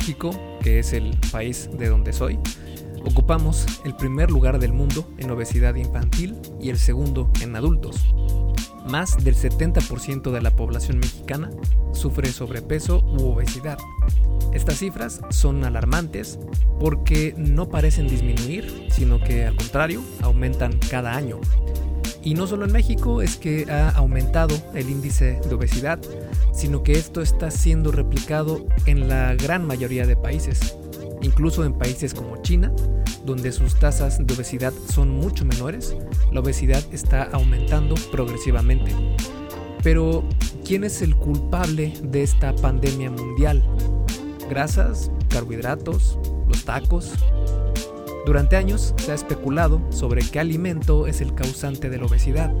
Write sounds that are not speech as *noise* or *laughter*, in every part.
México, que es el país de donde soy, ocupamos el primer lugar del mundo en obesidad infantil y el segundo en adultos. Más del 70% de la población mexicana sufre sobrepeso u obesidad. Estas cifras son alarmantes porque no parecen disminuir, sino que al contrario, aumentan cada año. Y no solo en México es que ha aumentado el índice de obesidad, sino que esto está siendo replicado en la gran mayoría de países, incluso en países como China, donde sus tasas de obesidad son mucho menores, la obesidad está aumentando progresivamente. Pero, ¿quién es el culpable de esta pandemia mundial? ¿Grasas? ¿Carbohidratos? ¿Los tacos? Durante años se ha especulado sobre qué alimento es el causante de la obesidad,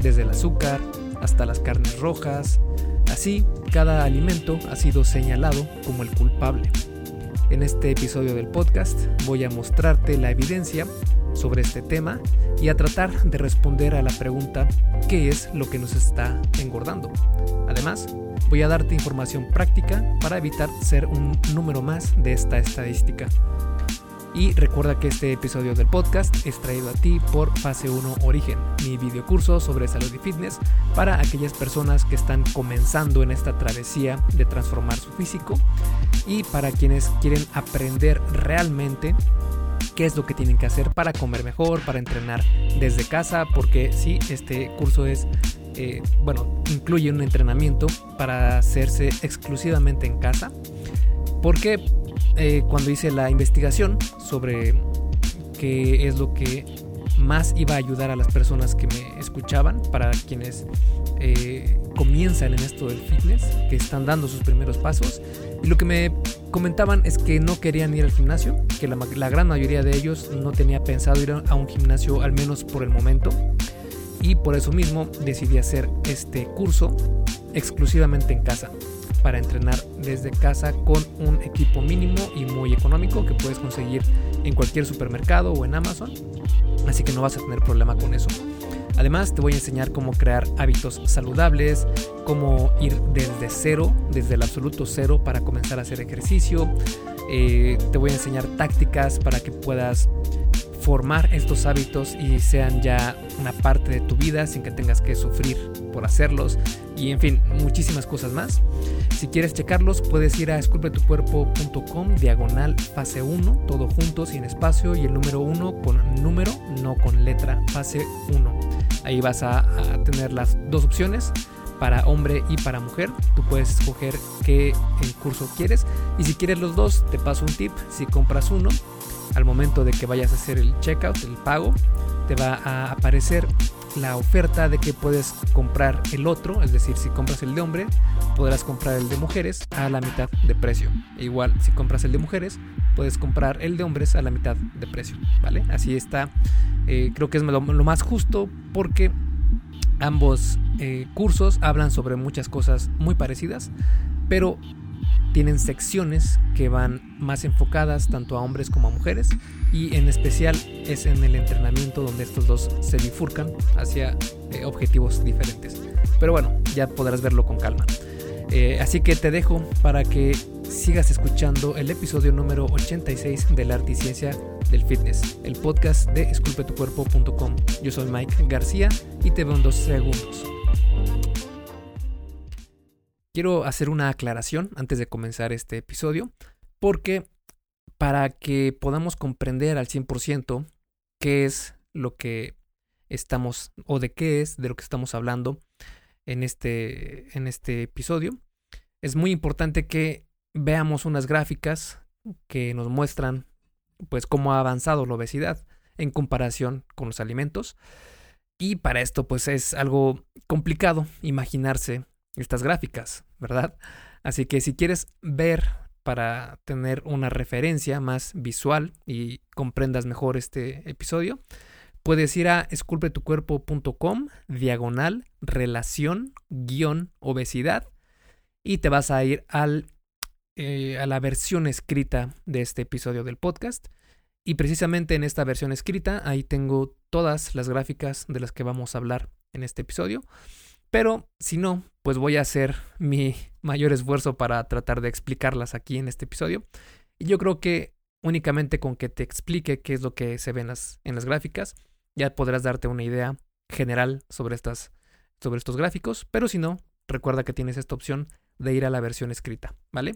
desde el azúcar hasta las carnes rojas. Así, cada alimento ha sido señalado como el culpable. En este episodio del podcast voy a mostrarte la evidencia sobre este tema y a tratar de responder a la pregunta ¿qué es lo que nos está engordando? Además, voy a darte información práctica para evitar ser un número más de esta estadística. Y recuerda que este episodio del podcast es traído a ti por Fase 1 Origen, mi videocurso sobre salud y fitness para aquellas personas que están comenzando en esta travesía de transformar su físico y para quienes quieren aprender realmente qué es lo que tienen que hacer para comer mejor, para entrenar desde casa, porque sí, este curso es, eh, bueno, incluye un entrenamiento para hacerse exclusivamente en casa. Porque eh, cuando hice la investigación sobre qué es lo que más iba a ayudar a las personas que me escuchaban, para quienes eh, comienzan en esto del fitness, que están dando sus primeros pasos. Y lo que me comentaban es que no querían ir al gimnasio, que la, la gran mayoría de ellos no tenía pensado ir a un gimnasio al menos por el momento. Y por eso mismo decidí hacer este curso exclusivamente en casa para entrenar desde casa con un equipo mínimo y muy económico que puedes conseguir en cualquier supermercado o en Amazon. Así que no vas a tener problema con eso. Además te voy a enseñar cómo crear hábitos saludables, cómo ir desde cero, desde el absoluto cero para comenzar a hacer ejercicio. Eh, te voy a enseñar tácticas para que puedas formar estos hábitos y sean ya una parte de tu vida sin que tengas que sufrir por hacerlos y en fin, muchísimas cosas más. Si quieres checarlos, puedes ir a esculpetucuerpo.com diagonal fase 1, todo junto, sin espacio y el número 1 con número, no con letra, fase 1. Ahí vas a, a tener las dos opciones para hombre y para mujer. Tú puedes escoger qué curso quieres. Y si quieres los dos, te paso un tip. Si compras uno, al momento de que vayas a hacer el checkout, el pago, te va a aparecer la oferta de que puedes comprar el otro, es decir, si compras el de hombre, podrás comprar el de mujeres a la mitad de precio. E igual, si compras el de mujeres, puedes comprar el de hombres a la mitad de precio, ¿vale? Así está, eh, creo que es lo, más justo porque ambos eh, cursos hablan sobre muchas cosas muy parecidas, pero tienen secciones que van más enfocadas tanto a hombres como a mujeres y en especial es en el entrenamiento donde estos dos se bifurcan hacia eh, objetivos diferentes. Pero bueno, ya podrás verlo con calma. Eh, así que te dejo para que sigas escuchando el episodio número 86 de la arte y ciencia del fitness, el podcast de esculpetucuerpo.com. Yo soy Mike García y te veo en dos segundos. Quiero hacer una aclaración antes de comenzar este episodio, porque para que podamos comprender al 100% qué es lo que estamos o de qué es de lo que estamos hablando en este, en este episodio, es muy importante que veamos unas gráficas que nos muestran pues cómo ha avanzado la obesidad en comparación con los alimentos. Y para esto pues es algo complicado imaginarse estas gráficas, Así que si quieres ver para tener una referencia más visual y comprendas mejor este episodio, puedes ir a esculpetucuerpo.com diagonal relación guion obesidad y te vas a ir al, eh, a la versión escrita de este episodio del podcast. Y precisamente en esta versión escrita, ahí tengo todas las gráficas de las que vamos a hablar en este episodio Pero si no, pues voy a hacer mi mayor esfuerzo para tratar de explicarlas aquí en este episodio. Y yo creo que únicamente con que te explique qué es lo que se ve en las, en las gráficas, ya podrás darte una idea general sobre, estas, sobre estos gráficos. Pero si no, recuerda que tienes esta opción de ir a la versión escrita, ¿vale?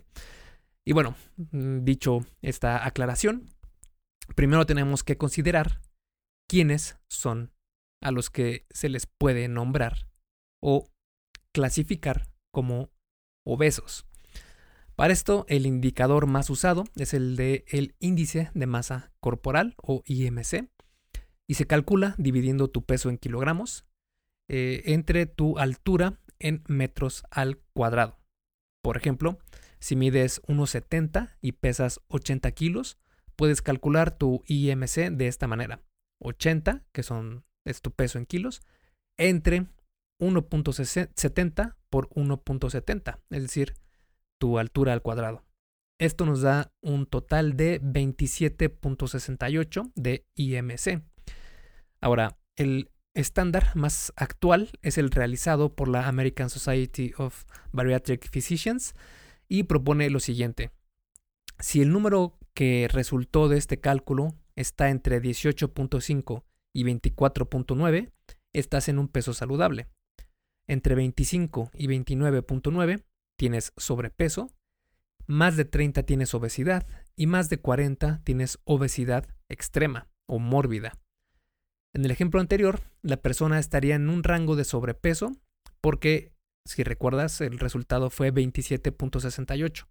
Y bueno, mm, dicho esta aclaración, primero tenemos que considerar quiénes son a los que se les puede nombrar o clasificar como obesos. Para esto, el indicador más usado es el de el índice de masa corporal o IMC y se calcula dividiendo tu peso en kilogramos eh, entre tu altura en metros al cuadrado. Por ejemplo, si mides 1,70 y pesas 80 kilos, puedes calcular tu IMC de esta manera. 80, que son, es tu peso en kilos, entre 1.70 por 1.70, es decir, tu altura al cuadrado. Esto nos da un total de 27.68 de IMC. Ahora, el estándar más actual es el realizado por la American Society of Bariatric Physicians y propone lo siguiente. Si el número que resultó de este cálculo está entre 18.5 y 24.9, estás en un peso saludable. Entre 25 y 29.9 tienes sobrepeso, más de 30 tienes obesidad y más de 40 tienes obesidad extrema o mórbida. En el ejemplo anterior, la persona estaría en un rango de sobrepeso porque, si recuerdas, el resultado fue 27.68,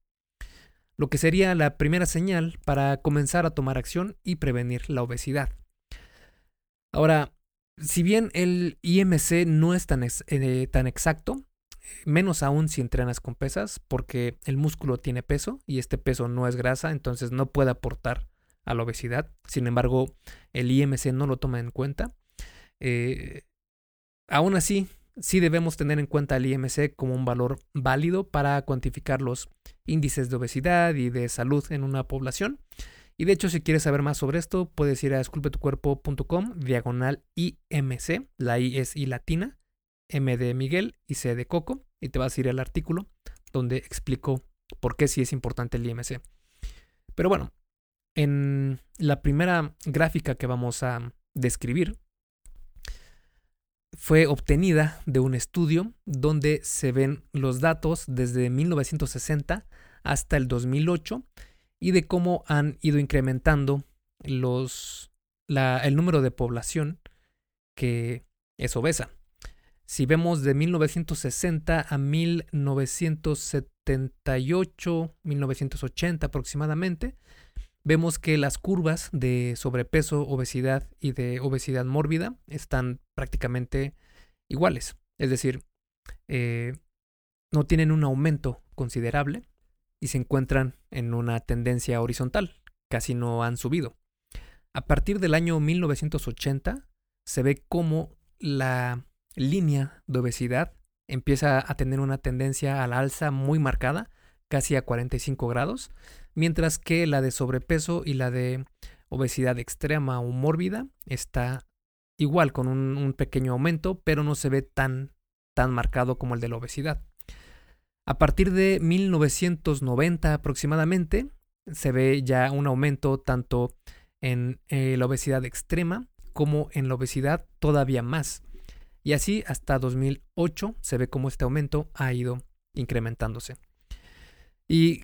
lo que sería la primera señal para comenzar a tomar acción y prevenir la obesidad. Ahora, si bien el IMC no es tan, eh, tan exacto, menos aún si entrenas con pesas, porque el músculo tiene peso y este peso no es grasa, entonces no puede aportar a la obesidad. Sin embargo, el IMC no lo toma en cuenta. Eh, aún así, sí debemos tener en cuenta el IMC como un valor válido para cuantificar los índices de obesidad y de salud en una población. Y de hecho, si quieres saber más sobre esto, puedes ir a esculpetucuerpo.com, diagonal IMC, la I es I latina, M de Miguel y C de Coco, y te vas a ir al artículo donde explico por qué sí es importante el IMC. Pero bueno, en la primera gráfica que vamos a describir fue obtenida de un estudio donde se ven los datos desde 1960 hasta el 2008 y de cómo han ido incrementando los, el número de población que es obesa. Si vemos de 1960 a 1978, 1980 aproximadamente, vemos que las curvas de sobrepeso, obesidad y de obesidad mórbida están prácticamente iguales. Es decir, eh, no tienen un aumento considerable y se encuentran en una tendencia horizontal, casi no han subido. A partir del año 1980 se ve como la línea de obesidad empieza a tener una tendencia a la alza muy marcada, casi a 45 grados, mientras que la de sobrepeso y la de obesidad extrema o mórbida está igual con un, pequeño aumento, pero no se ve tan, tan marcado como el de la obesidad. A partir de 1990 aproximadamente, se ve ya un aumento tanto en eh, la obesidad extrema como en la obesidad todavía más. Y así hasta 2008 se ve como este aumento ha ido incrementándose. Y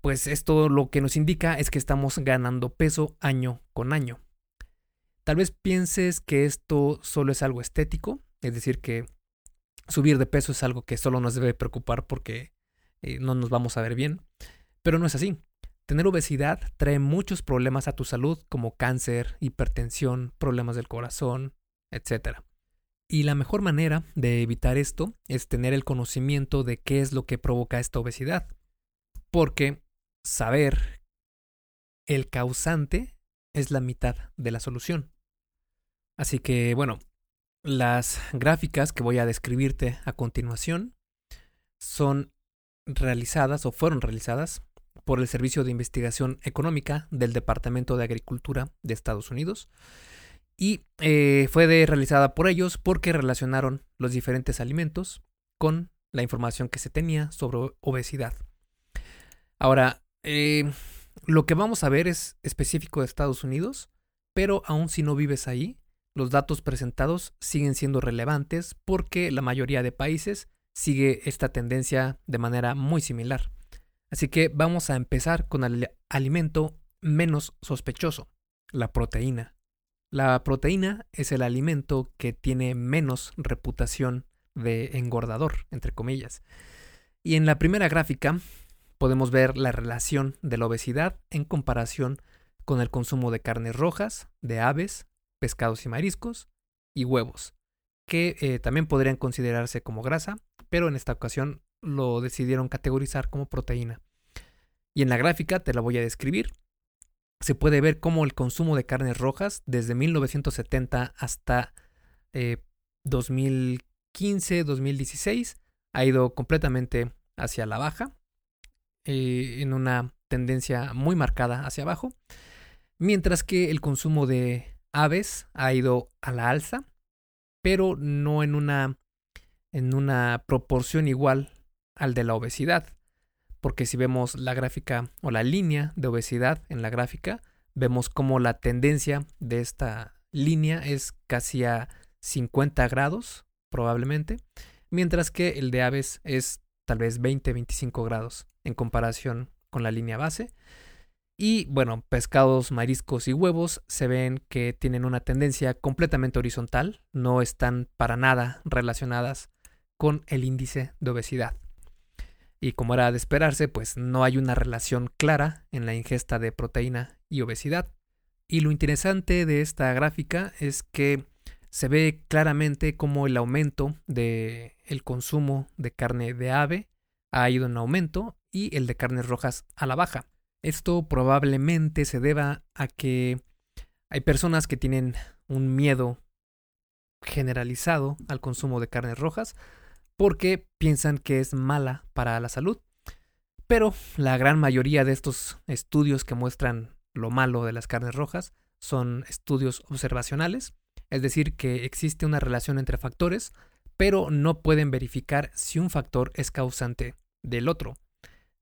pues esto lo que nos indica es que estamos ganando peso año con año. Tal vez pienses que esto solo es algo estético, es decir, que subir de peso es algo que solo nos debe preocupar porque eh, no nos vamos a ver bien, pero no es así. Tener obesidad trae muchos problemas a tu salud como cáncer, hipertensión, problemas del corazón, etc. Y la mejor manera de evitar esto es tener el conocimiento de qué es lo que provoca esta obesidad. Porque saber el causante es la mitad de la solución. Así que bueno, las gráficas que voy a describirte a continuación son realizadas o fueron realizadas por el Servicio de Investigación Económica del Departamento de Agricultura de Estados Unidos y eh, fue realizada por ellos porque relacionaron los diferentes alimentos con la información que se tenía sobre obesidad. Ahora, eh, lo que vamos a ver es específico de Estados Unidos, pero aun si no vives ahí, los datos presentados siguen siendo relevantes porque la mayoría de países sigue esta tendencia de manera muy similar. Así que vamos a empezar con el alimento menos sospechoso, la proteína. La proteína es el alimento que tiene menos reputación de engordador, entre comillas. Y en la primera gráfica podemos ver la relación de la obesidad en comparación con el consumo de carnes rojas, de aves, pescados y mariscos y huevos, que eh, también podrían considerarse como grasa, pero en esta ocasión lo decidieron categorizar como proteína. Y en la gráfica te la voy a describir. Se puede ver cómo el consumo de carnes rojas desde 1970 hasta 2015-2016 eh, ha ido completamente hacia la baja, eh, en una tendencia muy marcada hacia abajo, mientras que el consumo de aves ha ido a la alza, pero no en una, en una proporción igual al de la obesidad. Porque si vemos la gráfica o la línea de obesidad en la gráfica, vemos como la tendencia de esta línea es casi a 50 grados, probablemente, mientras que el de aves es tal vez 20-25 grados en comparación con la línea base. Y bueno, pescados, mariscos y huevos se ven que tienen una tendencia completamente horizontal, no están para nada relacionadas con el índice de obesidad. Y como era de esperarse, pues no hay una relación clara en la ingesta de proteína y obesidad. Y lo interesante de esta gráfica es que se ve claramente cómo el aumento de el consumo de carne de ave ha ido en aumento y el de carnes rojas a la baja. Esto probablemente se deba a que hay personas que tienen un miedo generalizado al consumo de carnes rojas porque piensan que es mala para la salud. Pero la gran mayoría de estos estudios que muestran lo malo de las carnes rojas son estudios observacionales, es decir, que existe una relación entre factores, pero no pueden verificar si un factor es causante del otro.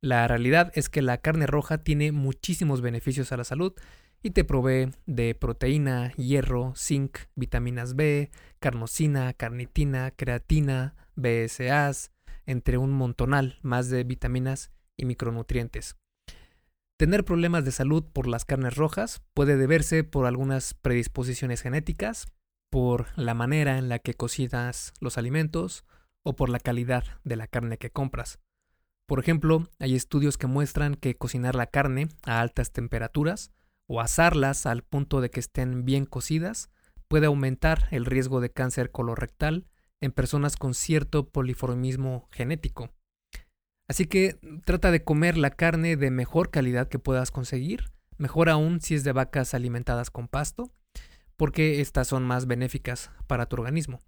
La realidad es que la carne roja tiene muchísimos beneficios a la salud y te provee de proteína, hierro, zinc, vitaminas B, carnosina, carnitina, creatina, BSAs, entre un montonal más de vitaminas y micronutrientes. Tener problemas de salud por las carnes rojas puede deberse por algunas predisposiciones genéticas, por la manera en la que cocinas los alimentos o por la calidad de la carne que compras. Por ejemplo, hay estudios que muestran que cocinar la carne a altas temperaturas o asarlas al punto de que estén bien cocidas puede aumentar el riesgo de cáncer colorectal en personas con cierto poliformismo genético. Así que trata de comer la carne de mejor calidad que puedas conseguir, mejor aún si es de vacas alimentadas con pasto, porque estas son más benéficas para tu organismo.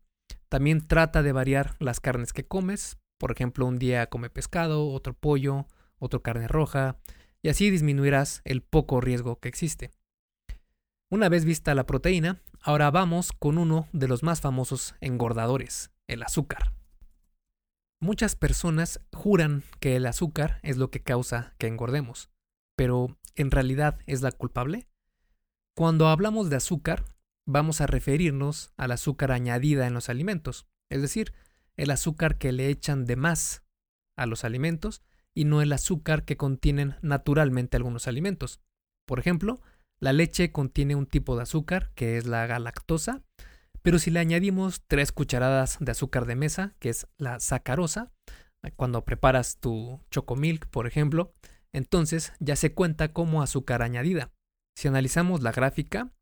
También trata de variar las carnes que comes, por ejemplo, un día come pescado, otro pollo, otro carne roja, y así disminuirás el poco riesgo que existe. Una vez vista la proteína, ahora vamos con uno de los más famosos engordadores, el azúcar. Muchas personas juran que el azúcar es lo que causa que engordemos, pero ¿en realidad es la culpable? Cuando hablamos de azúcar, vamos a referirnos al azúcar añadida en los alimentos, es decir, el azúcar que le echan de más a los alimentos y no el azúcar que contienen naturalmente algunos alimentos. Por ejemplo, la leche contiene un tipo de azúcar que es la galactosa, pero si le añadimos tres cucharadas de azúcar de mesa, que es la sacarosa, cuando preparas tu chocomilk, por ejemplo, entonces ya se cuenta como azúcar añadida. Si analizamos la gráfica,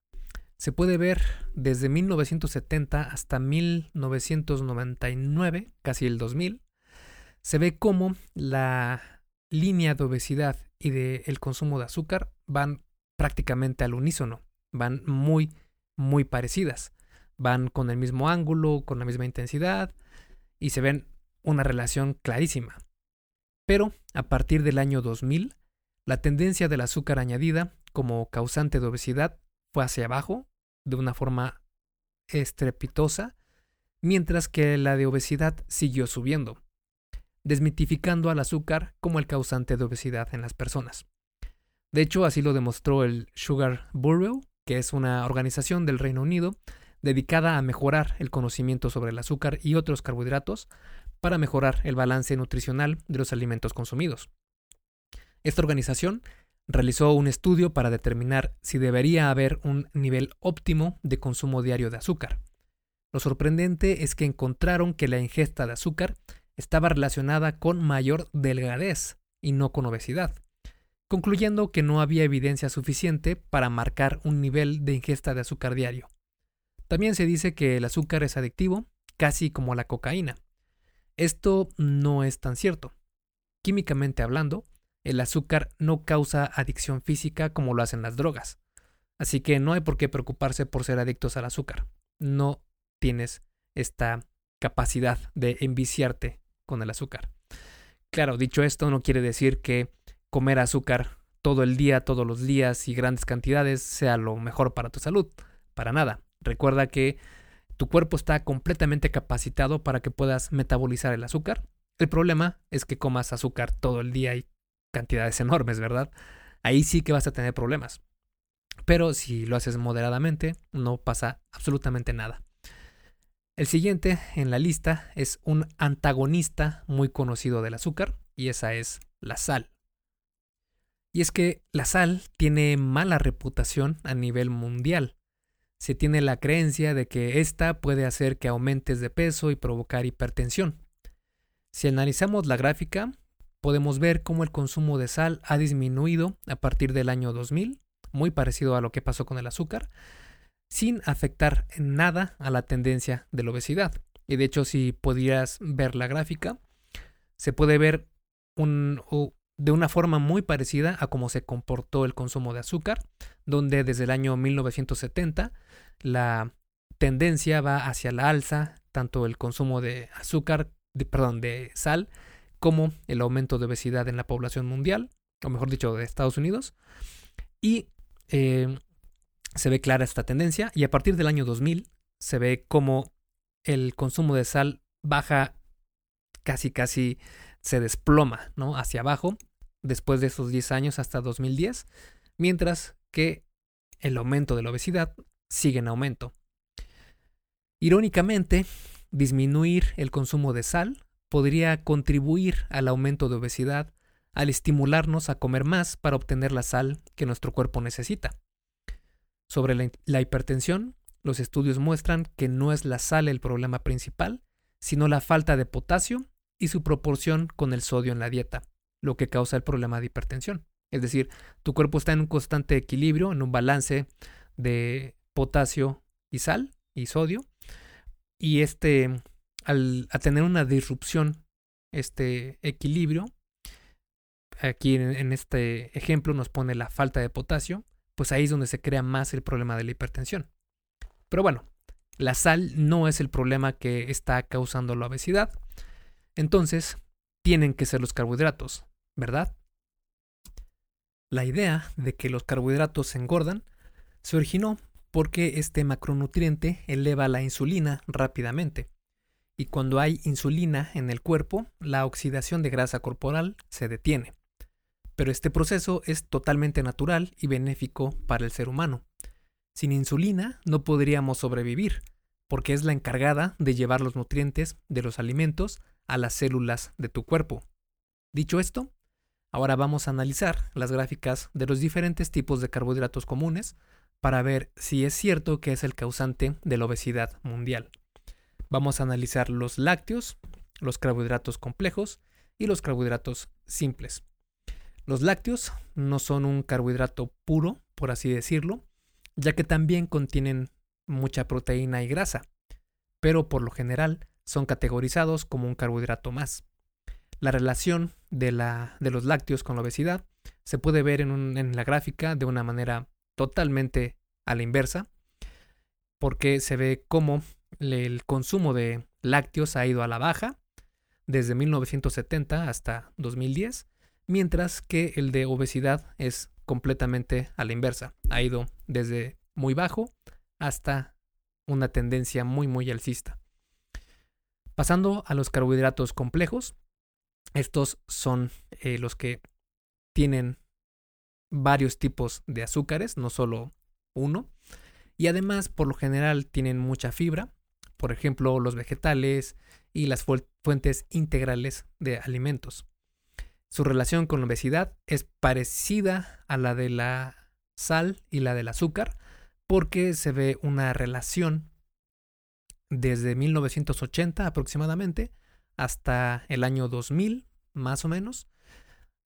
se puede ver desde 1970 hasta 1999, casi el 2000, se ve cómo la línea de obesidad y del consumo de azúcar van prácticamente al unísono, van muy, muy parecidas, van con el mismo ángulo, con la misma intensidad y se ven una relación clarísima. Pero a partir del año 2000, la tendencia del azúcar añadida como causante de obesidad fue hacia abajo de una forma estrepitosa, mientras que la de obesidad siguió subiendo, desmitificando al azúcar como el causante de obesidad en las personas. De hecho, así lo demostró el Sugar Bureau, que es una organización del Reino Unido dedicada a mejorar el conocimiento sobre el azúcar y otros carbohidratos para mejorar el balance nutricional de los alimentos consumidos. Esta organización realizó un estudio para determinar si debería haber un nivel óptimo de consumo diario de azúcar. Lo sorprendente es que encontraron que la ingesta de azúcar estaba relacionada con mayor delgadez y no con obesidad, concluyendo que no había evidencia suficiente para marcar un nivel de ingesta de azúcar diario. También se dice que el azúcar es adictivo, casi como la cocaína. Esto no es tan cierto. Químicamente hablando, el azúcar no causa adicción física como lo hacen las drogas. Así que no hay por qué preocuparse por ser adictos al azúcar. No tienes esta capacidad de enviciarte con el azúcar. Claro, dicho esto, no quiere decir que comer azúcar todo el día, todos los días y grandes cantidades sea lo mejor para tu salud. Para nada. Recuerda que tu cuerpo está completamente capacitado para que puedas metabolizar el azúcar. El problema es que comas azúcar todo el día y cantidades *laughs* enormes, ¿verdad? Ahí sí que vas a tener problemas. Pero si lo haces moderadamente, no pasa absolutamente nada. El siguiente en la lista es un antagonista muy conocido del azúcar, y esa es la sal. Y es que la sal tiene mala reputación a nivel mundial. Se tiene la creencia de que esta puede hacer que aumentes de peso y provocar hipertensión. Si analizamos la gráfica, podemos ver cómo el consumo de sal ha disminuido a partir del año 2000, muy parecido a lo que pasó con el azúcar, sin afectar en nada a la tendencia de la obesidad. Y de hecho, si pudieras ver la gráfica, se puede ver de una forma muy parecida a cómo se comportó el consumo de azúcar, donde desde el año 1970 la tendencia va hacia la alza, tanto el consumo de azúcar, perdón, de sal, como el aumento de obesidad en la población mundial, o mejor dicho, de Estados Unidos. Y eh, se ve clara esta tendencia y a partir del año 2000 se ve como el consumo de sal baja casi casi se desploma ¿no? hacia abajo después de esos 10 años hasta 2010, mientras que el aumento de la obesidad sigue en aumento. Irónicamente, disminuir el consumo de sal podría contribuir al aumento de obesidad al estimularnos a comer más para obtener la sal que nuestro cuerpo necesita. Sobre la, hipertensión, los estudios muestran que no es la sal el problema principal, sino la falta de potasio y su proporción con el sodio en la dieta, lo que causa el problema de hipertensión. Es decir, tu cuerpo está en un constante equilibrio, en un balance de potasio y sal y sodio, y este al tener una disrupción, este equilibrio, aquí en, este ejemplo nos pone la falta de potasio, pues ahí es donde se crea más el problema de la hipertensión. Pero bueno, la sal no es el problema que está causando la obesidad, entonces tienen que ser los carbohidratos, ¿verdad? La idea de que los carbohidratos engordan se originó porque este macronutriente eleva la insulina rápidamente y cuando hay insulina en el cuerpo, la oxidación de grasa corporal se detiene. Pero este proceso es totalmente natural y benéfico para el ser humano. Sin insulina no podríamos sobrevivir, porque es la encargada de llevar los nutrientes de los alimentos a las células de tu cuerpo. Dicho esto, ahora vamos a analizar las gráficas de los diferentes tipos de carbohidratos comunes para ver si es cierto que es el causante de la obesidad mundial. Vamos a analizar los lácteos, los carbohidratos complejos y los carbohidratos simples. Los lácteos no son un carbohidrato puro, por así decirlo, ya que también contienen mucha proteína y grasa, pero por lo general son categorizados como un carbohidrato más. La relación de, la, de los lácteos con la obesidad se puede ver en, en la gráfica de una manera totalmente a la inversa, porque se ve cómo el consumo de lácteos ha ido a la baja desde 1970 hasta 2010, mientras que el de obesidad es completamente a la inversa. Ha ido desde muy bajo hasta una tendencia muy muy alcista. Pasando a los carbohidratos complejos, estos son eh, los que tienen varios tipos de azúcares, no solo uno, y además por lo general tienen mucha fibra, por ejemplo los vegetales y las fuentes integrales de alimentos. Su relación con la obesidad es parecida a la de la sal y la del azúcar, porque se ve una relación desde 1980 aproximadamente hasta el año 2000, más o menos,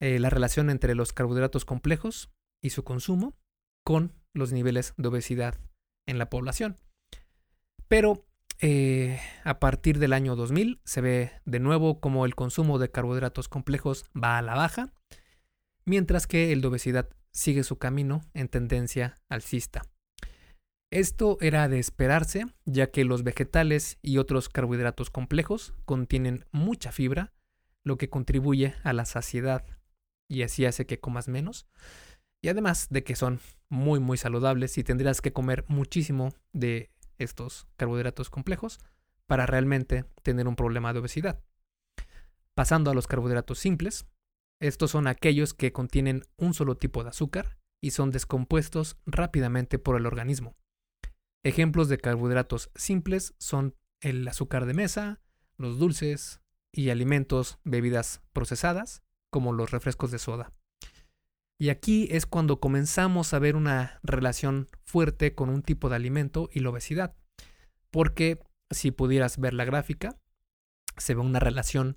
eh, la relación entre los carbohidratos complejos y su consumo con los niveles de obesidad en la población. Pero eh, a partir del año 2000 se ve de nuevo como el consumo de carbohidratos complejos va a la baja, mientras que el de obesidad sigue su camino en tendencia alcista. Esto era de esperarse, ya que los vegetales y otros carbohidratos complejos contienen mucha fibra, lo que contribuye a la saciedad y así hace que comas menos. Y además de que son muy muy saludables y tendrías que comer muchísimo de estos carbohidratos complejos para realmente tener un problema de obesidad. Pasando a los carbohidratos simples, estos son aquellos que contienen un solo tipo de azúcar y son descompuestos rápidamente por el organismo. Ejemplos de carbohidratos simples son el azúcar de mesa, los dulces y alimentos, bebidas procesadas, como los refrescos de soda. Y aquí es cuando comenzamos a ver una relación fuerte con un tipo de alimento y la obesidad. Porque si pudieras ver la gráfica, se ve una relación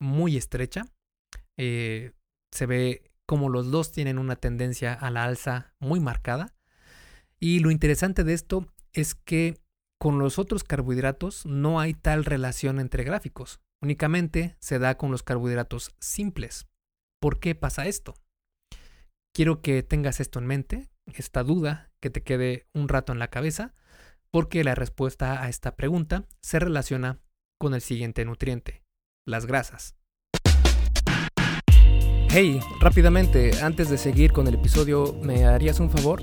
muy estrecha. Eh, se ve como los dos tienen una tendencia a la alza muy marcada. Y lo interesante de esto es que con los otros carbohidratos no hay tal relación entre gráficos, únicamente se da con los carbohidratos simples. ¿Por qué pasa esto? Quiero que tengas esto en mente, esta duda que te quede un rato en la cabeza, porque la respuesta a esta pregunta se relaciona con el siguiente nutriente, las grasas. Hey, rápidamente, antes de seguir con el episodio, ¿me harías un favor?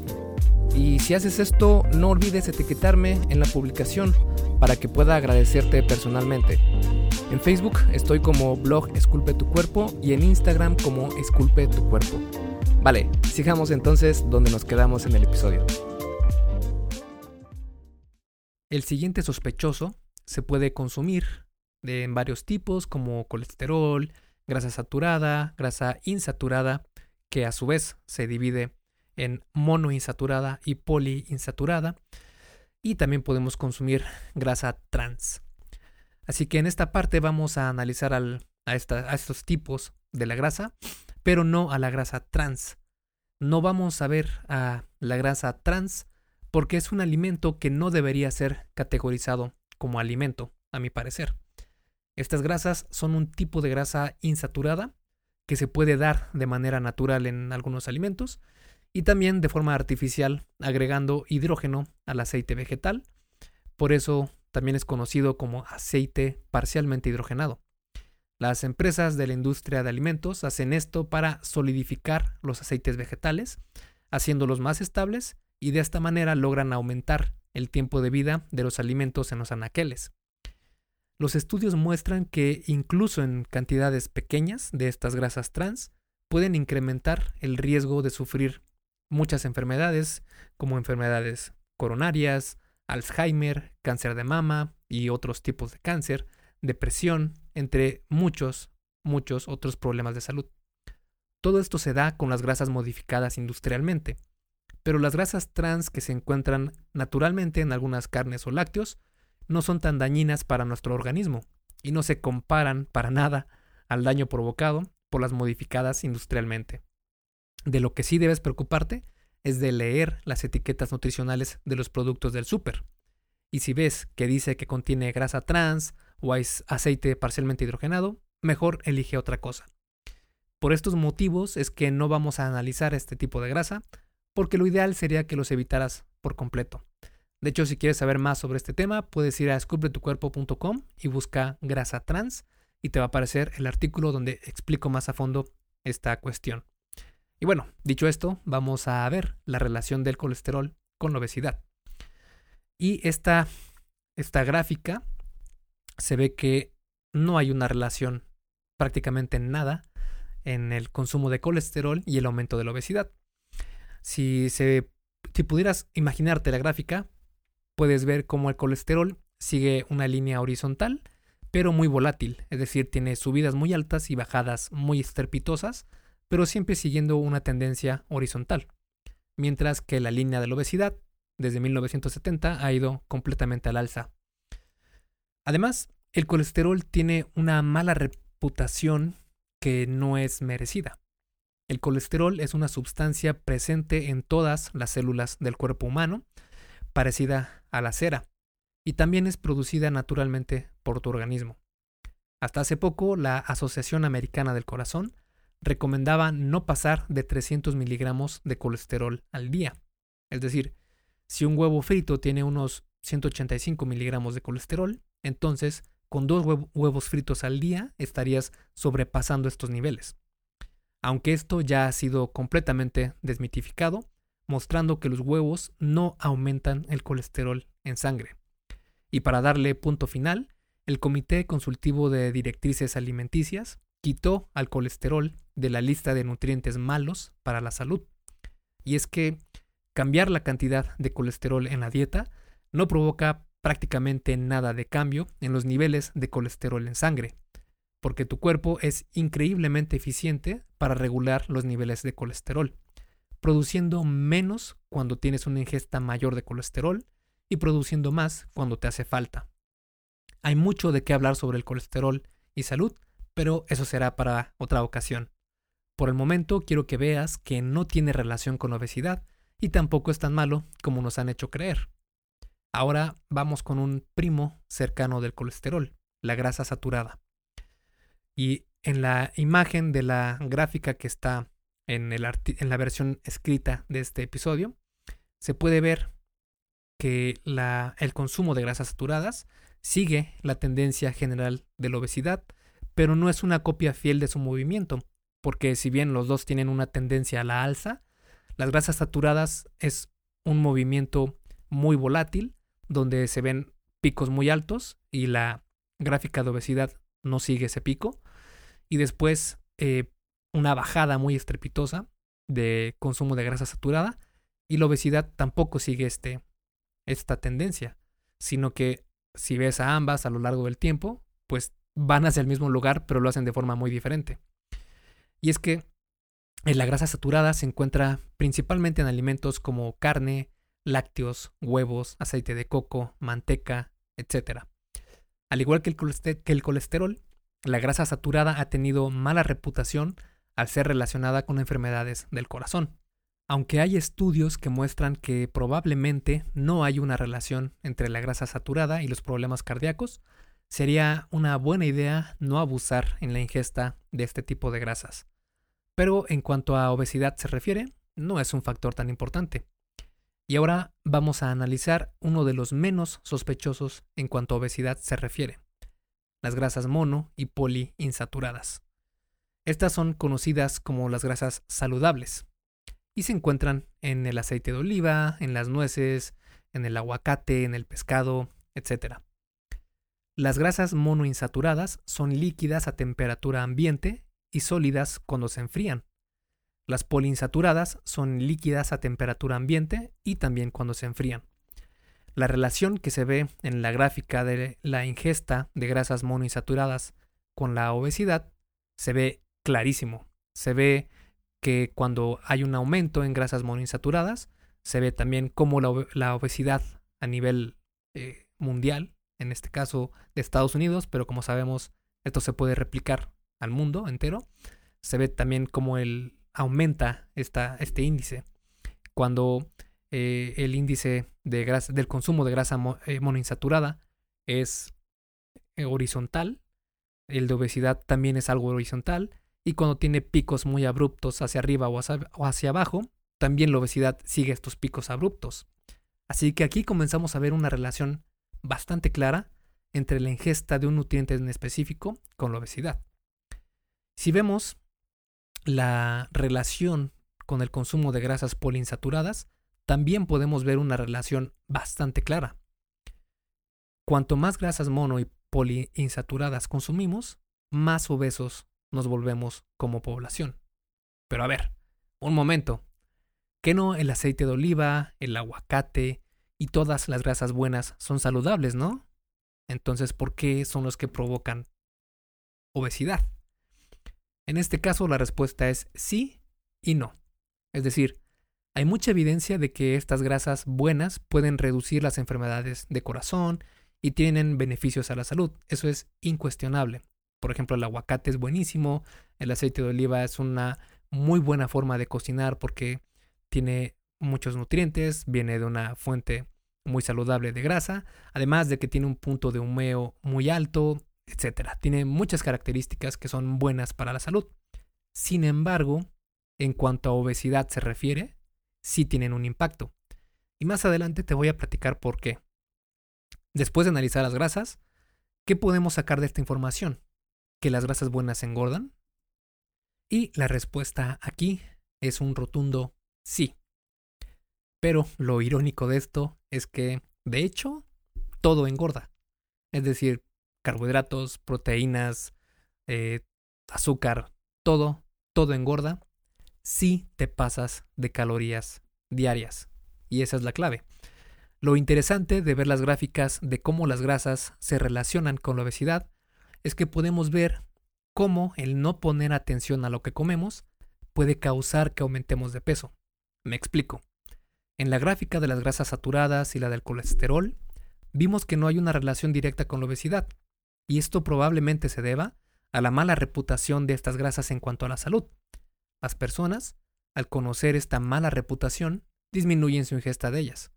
Y si haces esto, no olvides etiquetarme en la publicación para que pueda agradecerte personalmente. En Facebook estoy como blog Esculpe tu cuerpo y en Instagram como Esculpe tu cuerpo. Vale, sigamos entonces donde nos quedamos en el episodio. El siguiente sospechoso se puede consumir de en varios tipos como colesterol, grasa saturada, grasa insaturada, que a su vez se divide en monoinsaturada y poliinsaturada. Y también podemos consumir grasa trans. Así que en esta parte vamos a analizar a, a estos tipos de la grasa, pero no a la grasa trans. No vamos a ver a la grasa trans porque es un alimento que no debería ser categorizado como alimento, a mi parecer. Estas grasas son un tipo de grasa insaturada que se puede dar de manera natural en algunos alimentos y también de forma artificial agregando hidrógeno al aceite vegetal. Por eso también es conocido como aceite parcialmente hidrogenado. Las empresas de la industria de alimentos hacen esto para solidificar los aceites vegetales, haciéndolos más estables y de esta manera logran aumentar el tiempo de vida de los alimentos en los anaqueles. Los estudios muestran que incluso en cantidades pequeñas de estas grasas trans pueden incrementar el riesgo de sufrir muchas enfermedades, como enfermedades coronarias, Alzheimer, cáncer de mama y otros tipos de cáncer, depresión, entre muchos, muchos otros problemas de salud. Todo esto se da con las grasas modificadas industrialmente, pero las grasas trans que se encuentran naturalmente en algunas carnes o lácteos no son tan dañinas para nuestro organismo y no se comparan para nada al daño provocado por las modificadas industrialmente. De lo que sí debes preocuparte es de leer las etiquetas nutricionales de los productos del súper, Y si ves que dice que contiene grasa trans o aceite parcialmente hidrogenado, mejor elige otra cosa. Por estos motivos es que no vamos a analizar este tipo de grasa, porque lo ideal sería que los evitaras por completo. De hecho, si quieres saber más sobre este tema, puedes ir a descubretucuerpo.com y busca grasa trans y te va a aparecer el artículo donde explico más a fondo esta cuestión. Y bueno, dicho esto, vamos a ver la relación del colesterol con la obesidad. Y esta, esta gráfica se ve que no hay una relación prácticamente nada en el consumo de colesterol y el aumento de la obesidad. Si, se, si pudieras imaginarte la gráfica, puedes ver cómo el colesterol sigue una línea horizontal, pero muy volátil, es decir, tiene subidas muy altas y bajadas muy estrepitosas, pero siempre siguiendo una tendencia horizontal. Mientras que la línea de la obesidad, desde 1970, ha ido completamente al alza. Además, el colesterol tiene una mala reputación que no es merecida. El colesterol es una sustancia presente en todas las células del cuerpo humano, parecida a la cera, y también es producida naturalmente por tu organismo. Hasta hace poco, la Asociación Americana del Corazón recomendaba no pasar de 300 miligramos de colesterol al día. Es decir, si un huevo frito tiene unos 185 miligramos de colesterol, entonces con dos huevos fritos al día estarías sobrepasando estos niveles. Aunque esto ya ha sido completamente desmitificado, mostrando que los huevos no aumentan el colesterol en sangre. Y para darle punto final, el Comité Consultivo de Directrices Alimenticias quitó al colesterol de la lista de nutrientes malos para la salud. Y es que cambiar la cantidad de colesterol en la dieta no provoca prácticamente nada de cambio en los niveles de colesterol en sangre, porque tu cuerpo es increíblemente eficiente para regular los niveles de colesterol, produciendo menos cuando tienes una ingesta mayor de colesterol y produciendo más cuando te hace falta. Hay mucho de qué hablar sobre el colesterol y salud, pero eso será para otra ocasión. Por el momento quiero que veas que no tiene relación con obesidad y tampoco es tan malo como nos han hecho creer. Ahora vamos con un primo cercano del colesterol, la grasa saturada. Y en la imagen de la gráfica que está en, en la versión escrita de este episodio, se puede ver que el consumo de grasas saturadas sigue la tendencia general de la obesidad, pero no es una copia fiel de su movimiento, porque si bien los dos tienen una tendencia a la alza, las grasas saturadas es un movimiento muy volátil donde se ven picos muy altos y la gráfica de obesidad no sigue ese pico. Y después eh, una bajada muy estrepitosa de consumo de grasa saturada y la obesidad tampoco sigue este, esta tendencia, sino que si ves a ambas a lo largo del tiempo, pues van hacia el mismo lugar, pero lo hacen de forma muy diferente. Y es que en la grasa saturada se encuentra principalmente en alimentos como carne, lácteos, huevos, aceite de coco, manteca, etc. Al igual que el, colesterol, la grasa saturada ha tenido mala reputación al ser relacionada con enfermedades del corazón. Aunque hay estudios que muestran que probablemente no hay una relación entre la grasa saturada y los problemas cardíacos, sería una buena idea no abusar en la ingesta de este tipo de grasas. Pero en cuanto a obesidad se refiere, no es un factor tan importante. Y ahora vamos a analizar uno de los menos sospechosos en cuanto a obesidad se refiere, las grasas mono y poliinsaturadas. Estas son conocidas como las grasas saludables y se encuentran en el aceite de oliva, en las nueces, en el aguacate, en el pescado, etc. Las grasas monoinsaturadas son líquidas a temperatura ambiente y sólidas cuando se enfrían. Las poliinsaturadas son líquidas a temperatura ambiente y también cuando se enfrían. La relación que se ve en la gráfica de la ingesta de grasas monoinsaturadas con la obesidad se ve clarísimo. Se ve que cuando hay un aumento en grasas monoinsaturadas, se ve también cómo la, obesidad a nivel eh, mundial, en este caso de Estados Unidos, pero como sabemos esto se puede replicar al mundo entero, se ve también cómo el, aumenta esta, este índice. Cuando eh, el índice de del consumo de grasa eh, monoinsaturada es horizontal, el de obesidad también es algo horizontal, y cuando tiene picos muy abruptos hacia arriba o hacia abajo, también la obesidad sigue estos picos abruptos. Así que aquí comenzamos a ver una relación bastante clara entre la ingesta de un nutriente en específico con la obesidad. Si vemos la relación con el consumo de grasas poliinsaturadas, también podemos ver una relación bastante clara. Cuanto más grasas mono y poliinsaturadas consumimos, más obesos nos volvemos como población. Pero a ver, un momento. ¿Que no el aceite de oliva, el aguacate y todas las grasas buenas son saludables, no? Entonces, ¿por qué son los que provocan obesidad? En este caso, la respuesta es sí y no. Es decir, hay mucha evidencia de que estas grasas buenas pueden reducir las enfermedades de corazón y tienen beneficios a la salud. Eso es incuestionable. Por ejemplo, el aguacate es buenísimo, el aceite de oliva es una muy buena forma de cocinar porque tiene muchos nutrientes, viene de una fuente muy saludable de grasa, además de que tiene un punto de humeo muy alto, etc. Tiene muchas características que son buenas para la salud. Sin embargo, en cuanto a obesidad se refiere, sí tienen un impacto. Y más adelante te voy a platicar por qué. Después de analizar las grasas, ¿qué podemos sacar de esta información? ¿Que las grasas buenas engordan? Y la respuesta aquí es un rotundo sí. Pero lo irónico de esto es que, de hecho, todo engorda. Es decir, carbohidratos, proteínas, eh, azúcar, todo, todo engorda si te pasas de calorías diarias. Y esa es la clave. Lo interesante de ver las gráficas de cómo las grasas se relacionan con la obesidad es que podemos ver cómo el no poner atención a lo que comemos puede causar que aumentemos de peso. Me explico. En la gráfica de las grasas saturadas y la del colesterol, vimos que no hay una relación directa con la obesidad, y esto probablemente se deba a la mala reputación de estas grasas en cuanto a la salud. Las personas, al conocer esta mala reputación, disminuyen su ingesta de ellas.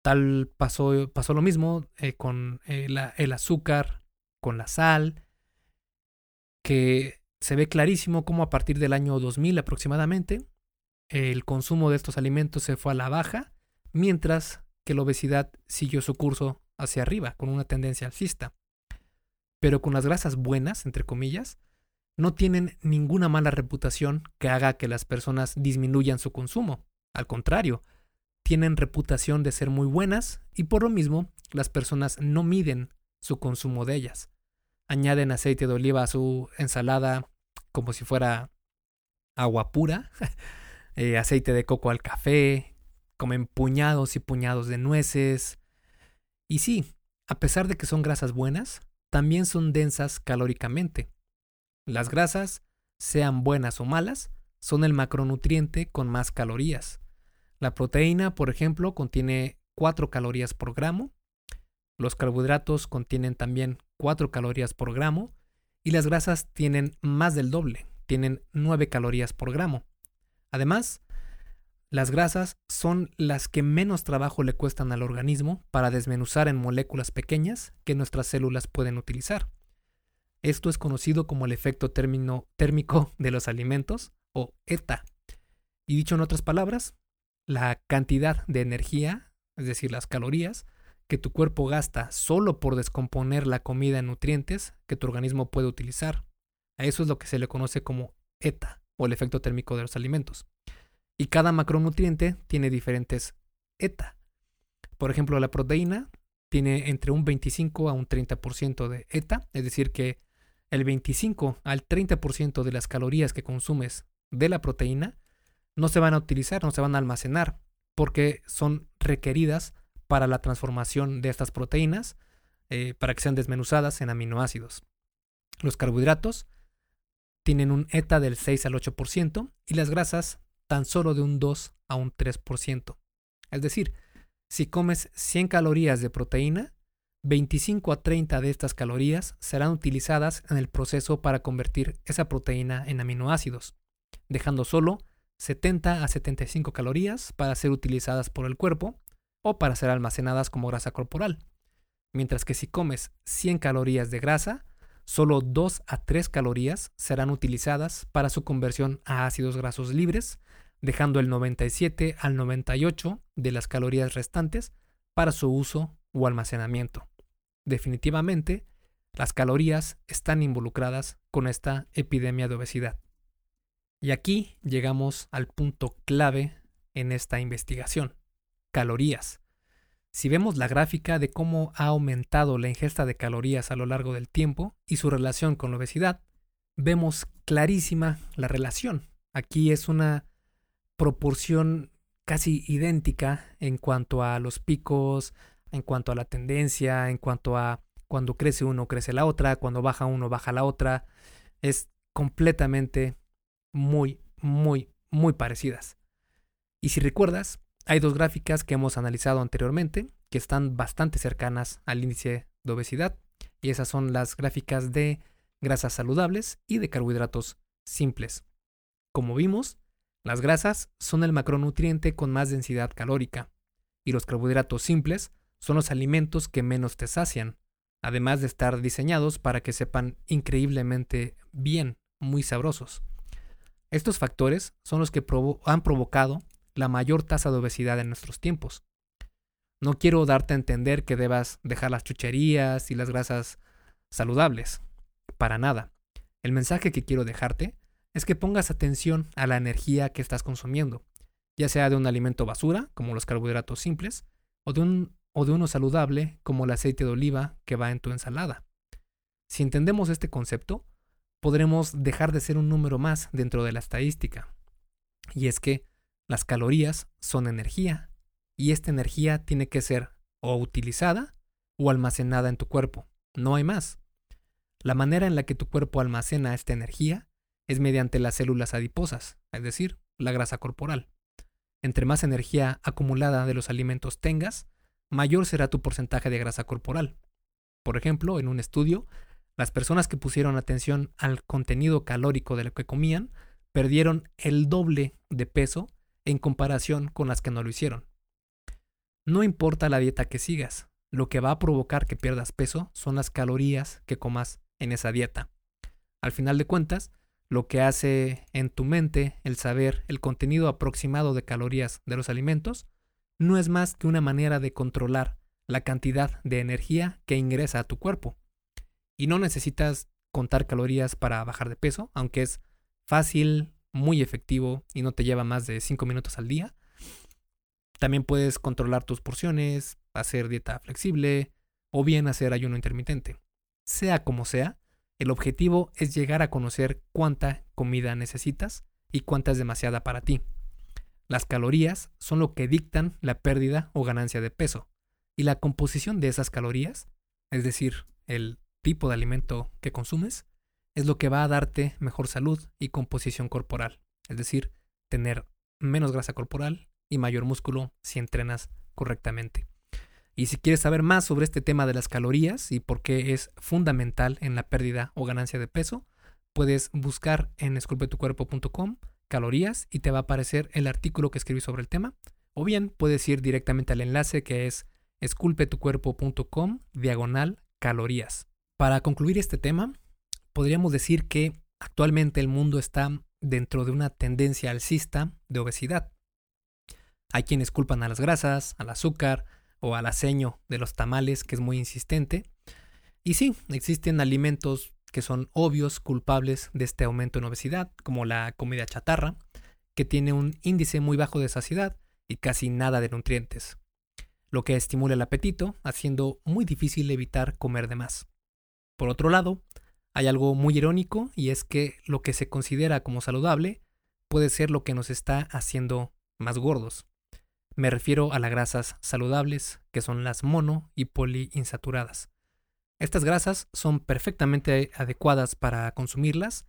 Tal pasó, pasó lo mismo eh, con eh, el azúcar, con la sal, que se ve clarísimo cómo a partir del año 2000 aproximadamente, el consumo de estos alimentos se fue a la baja, mientras que la obesidad siguió su curso hacia arriba, con una tendencia alcista. Pero con las grasas buenas, entre comillas, no tienen ninguna mala reputación que haga que las personas disminuyan su consumo. Al contrario, tienen reputación de ser muy buenas y por lo mismo las personas no miden su consumo de ellas. Añaden aceite de oliva a su ensalada como si fuera agua pura, *laughs* eh, aceite de coco al café, comen puñados y puñados de nueces. Y sí, a pesar de que son grasas buenas, también son densas calóricamente. Las grasas, sean buenas o malas, son el macronutriente con más calorías. La proteína, por ejemplo, contiene 4 calorías por gramo. Los carbohidratos contienen también 4 calorías por gramo. Y las grasas tienen más del doble, tienen 9 calorías por gramo. Además, las grasas son las que menos trabajo le cuestan al organismo para desmenuzar en moléculas pequeñas que nuestras células pueden utilizar. Esto es conocido como el efecto térmico de los alimentos o ETA. Y dicho en otras palabras, la cantidad de energía, es decir, las calorías, que tu cuerpo gasta solo por descomponer la comida en nutrientes que tu organismo puede utilizar. A eso es lo que se le conoce como ETA o el efecto térmico de los alimentos. Y cada macronutriente tiene diferentes ETA. Por ejemplo, la proteína tiene entre un 25 a un 30% de ETA, es decir, que el 25 al 30% de las calorías que consumes de la proteína no se van a utilizar, no se van a almacenar, porque son requeridas para la transformación de estas proteínas, eh, para que sean desmenuzadas en aminoácidos. Los carbohidratos tienen un ETA del 6 al 8% y las grasas tan solo de un 2 a un 3%. Es decir, si comes 100 calorías de proteína, 25 a 30 de estas calorías serán utilizadas en el proceso para convertir esa proteína en aminoácidos, dejando solo 70 a 75 calorías para ser utilizadas por el cuerpo o para ser almacenadas como grasa corporal. Mientras que si comes 100 calorías de grasa, solo 2 a 3 calorías serán utilizadas para su conversión a ácidos grasos libres, dejando el 97 al 98 de las calorías restantes para su uso o almacenamiento. Definitivamente, las calorías están involucradas con esta epidemia de obesidad. Y aquí llegamos al punto clave en esta investigación, calorías. Si vemos la gráfica de cómo ha aumentado la ingesta de calorías a lo largo del tiempo y su relación con la obesidad, vemos clarísima la relación. Aquí es una proporción casi idéntica en cuanto a los picos, en cuanto a la tendencia, en cuanto a cuando crece uno, crece la otra, cuando baja uno, baja la otra. Es completamente muy, muy, muy parecidas. Y si recuerdas, hay dos gráficas que hemos analizado anteriormente que están bastante cercanas al índice de obesidad y esas son las gráficas de grasas saludables y de carbohidratos simples. Como vimos, las grasas son el macronutriente con más densidad calórica y los carbohidratos simples son los alimentos que menos te sacian, además de estar diseñados para que sepan increíblemente bien, muy sabrosos. Estos factores son los que han provocado la mayor tasa de obesidad en nuestros tiempos. No quiero darte a entender que debas dejar las chucherías y las grasas saludables, para nada. El mensaje que quiero dejarte es que pongas atención a la energía que estás consumiendo, ya sea de un alimento basura, como los carbohidratos simples, o de un o de uno saludable como el aceite de oliva que va en tu ensalada. Si entendemos este concepto, podremos dejar de ser un número más dentro de la estadística. Y es que las calorías son energía, y esta energía tiene que ser o utilizada o almacenada en tu cuerpo. No hay más. La manera en la que tu cuerpo almacena esta energía es mediante las células adiposas, es decir, la grasa corporal. Entre más energía acumulada de los alimentos tengas, mayor será tu porcentaje de grasa corporal. Por ejemplo, en un estudio, las personas que pusieron atención al contenido calórico de lo que comían perdieron el doble de peso en comparación con las que no lo hicieron. No importa la dieta que sigas, lo que va a provocar que pierdas peso son las calorías que comas en esa dieta. Al final de cuentas, lo que hace en tu mente el saber el contenido aproximado de calorías de los alimentos no es más que una manera de controlar la cantidad de energía que ingresa a tu cuerpo. Y no necesitas contar calorías para bajar de peso, aunque es fácil, muy efectivo y no te lleva más de 5 minutos al día. También puedes controlar tus porciones, hacer dieta flexible o bien hacer ayuno intermitente. Sea como sea, el objetivo es llegar a conocer cuánta comida necesitas y cuánta es demasiada para ti. Las calorías son lo que dictan la pérdida o ganancia de peso. Y la composición de esas calorías, es decir, el tipo de alimento que consumes, es lo que va a darte mejor salud y composición corporal. Es decir, tener menos grasa corporal y mayor músculo si entrenas correctamente. Y si quieres saber más sobre este tema de las calorías y por qué es fundamental en la pérdida o ganancia de peso, puedes buscar en esculpetucuerpo.com calorías y te va a aparecer el artículo que escribí sobre el tema. O bien puedes ir directamente al enlace que es esculpetucuerpo.com diagonal calorías. Para concluir este tema, podríamos decir que actualmente el mundo está dentro de una tendencia alcista de obesidad. Hay quienes culpan a las grasas, al azúcar o al aceño de los tamales, que es muy insistente. Y sí, existen alimentos que son obvios culpables de este aumento en obesidad, como la comida chatarra, que tiene un índice muy bajo de saciedad y casi nada de nutrientes, lo que estimula el apetito, haciendo muy difícil evitar comer de más. Por otro lado, hay algo muy irónico y es que lo que se considera como saludable puede ser lo que nos está haciendo más gordos. Me refiero a las grasas saludables, que son las mono y poliinsaturadas. Estas grasas son perfectamente adecuadas para consumirlas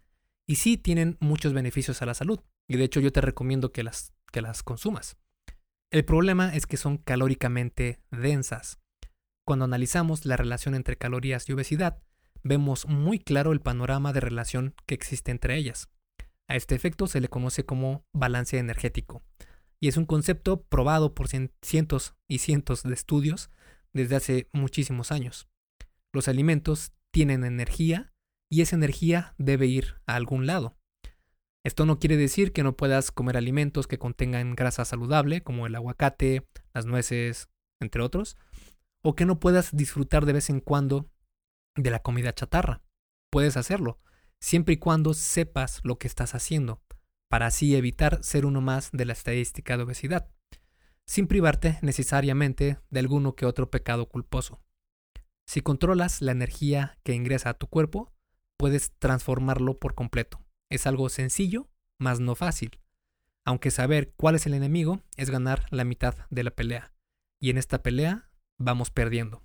y sí tienen muchos beneficios a la salud. Y de hecho yo te recomiendo que las, que las consumas. El problema es que son calóricamente densas. Cuando analizamos la relación entre calorías y obesidad, vemos muy claro el panorama de relación que existe entre ellas. A este efecto se le conoce como balance energético y es un concepto probado por cientos y cientos de estudios desde hace muchísimos años. Los alimentos tienen energía y esa energía debe ir a algún lado. Esto no quiere decir que no puedas comer alimentos que contengan grasa saludable, como el aguacate, las nueces, entre otros, o que no puedas disfrutar de vez en cuando de la comida chatarra. Puedes hacerlo, siempre y cuando sepas lo que estás haciendo, para así evitar ser uno más de la estadística de obesidad, sin privarte necesariamente de alguno que otro pecado culposo. Si controlas la energía que ingresa a tu cuerpo, puedes transformarlo por completo. Es algo sencillo, mas no fácil. Aunque saber cuál es el enemigo es ganar la mitad de la pelea. Y en esta pelea vamos perdiendo.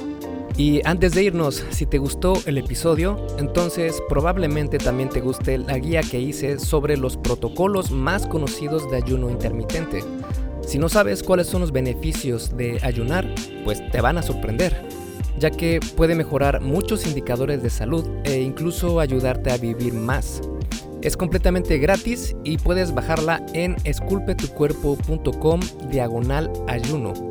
Y antes de irnos, si te gustó el episodio, entonces probablemente también te guste la guía que hice sobre los protocolos más conocidos de ayuno intermitente. Si no sabes cuáles son los beneficios de ayunar, pues te van a sorprender, ya que puede mejorar muchos indicadores de salud e incluso ayudarte a vivir más. Es completamente gratis y puedes bajarla en esculpetucuerpo.com diagonal ayuno.